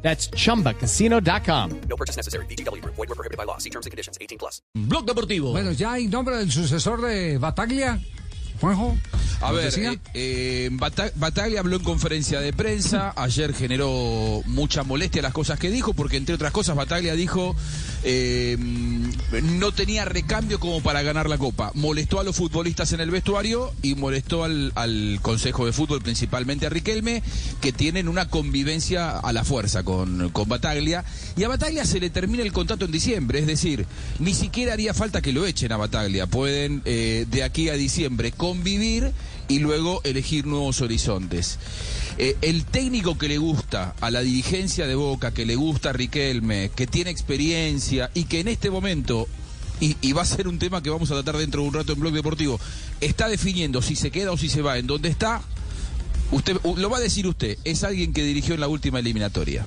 That's chumbacasino.com. No purchase necessary. BGW. Void were prohibited by law. See terms and conditions. 18 plus. Blog Deportivo. Bueno, ya hay nombre del sucesor de Bataglia. Juanjo. A ¿nos ver, eh, eh, Bata- Bataglia habló en conferencia de prensa, ayer generó mucha molestia las cosas que dijo, porque entre otras cosas Bataglia dijo eh, no tenía recambio como para ganar la Copa. Molestó a los futbolistas en el vestuario y molestó al, al Consejo de Fútbol, principalmente a Riquelme, que tienen una convivencia a la fuerza con, con Bataglia. Y a Bataglia se le termina el contrato en diciembre, es decir, ni siquiera haría falta que lo echen a Bataglia. Pueden eh, de aquí a diciembre convivir y luego elegir nuevos horizontes. Eh, el técnico que le gusta a la dirigencia de Boca, que le gusta a Riquelme, que tiene experiencia y que en este momento, y, y va a ser un tema que vamos a tratar dentro de un rato en Blog Deportivo, está definiendo si se queda o si se va, en dónde está, usted lo va a decir usted, es alguien que dirigió en la última eliminatoria.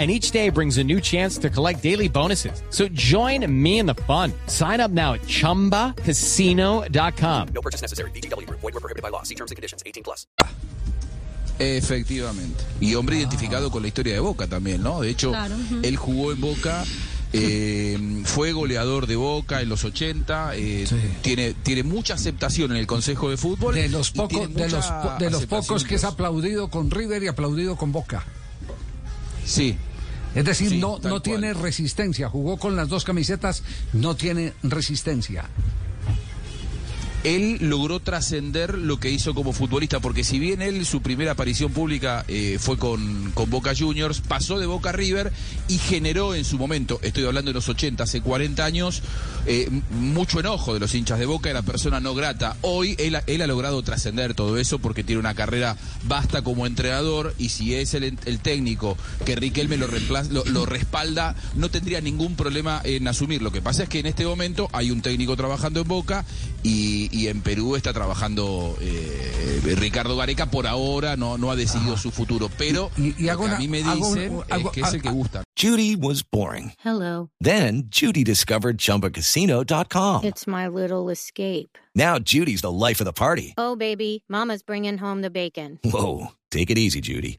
And each day brings a new chance to collect daily bonuses. So join me in the fun. Sign up now at chumbacasino.com. No purchase necessary. BGW. Void were prohibited by law. See terms and conditions. 18 plus. Efectivamente. Y hombre identificado con la historia de Boca también, ¿no? De hecho, él jugó en Boca, eh, fue goleador de Boca en los 80, eh, Sí. tiene, tiene mucha aceptación en el Consejo de Fútbol. De los pocos, de los, de los pocos que es aplaudido con River y aplaudido con Boca. Sí, Es decir, Sí, no, no tiene resistencia. Jugó con las dos camisetas, no tiene resistencia. Él logró trascender lo que hizo como futbolista, porque si bien él su primera aparición pública eh, fue con, con Boca Juniors, pasó de Boca River y generó en su momento, estoy hablando de los 80, hace 40 años, eh, mucho enojo de los hinchas de Boca, era persona no grata. Hoy él, él ha logrado trascender todo eso porque tiene una carrera vasta como entrenador y si es el, el técnico que Riquelme lo, lo, lo respalda, no tendría ningún problema en asumir. Lo que pasa es que en este momento hay un técnico trabajando en Boca y, y en Perú está trabajando eh, Ricardo Gareca. Por ahora no, no ha decidido su futuro, pero Y- y lo hago que a una- mí me hago dicen hago- es que es el que gusta. Judy was boring. Hello. Then Judy discovered ChumbaCasino.com. It's my little escape. Now Judy's the life of the party. Oh, baby, Mama's bringing home the bacon. Whoa, take it easy, Judy.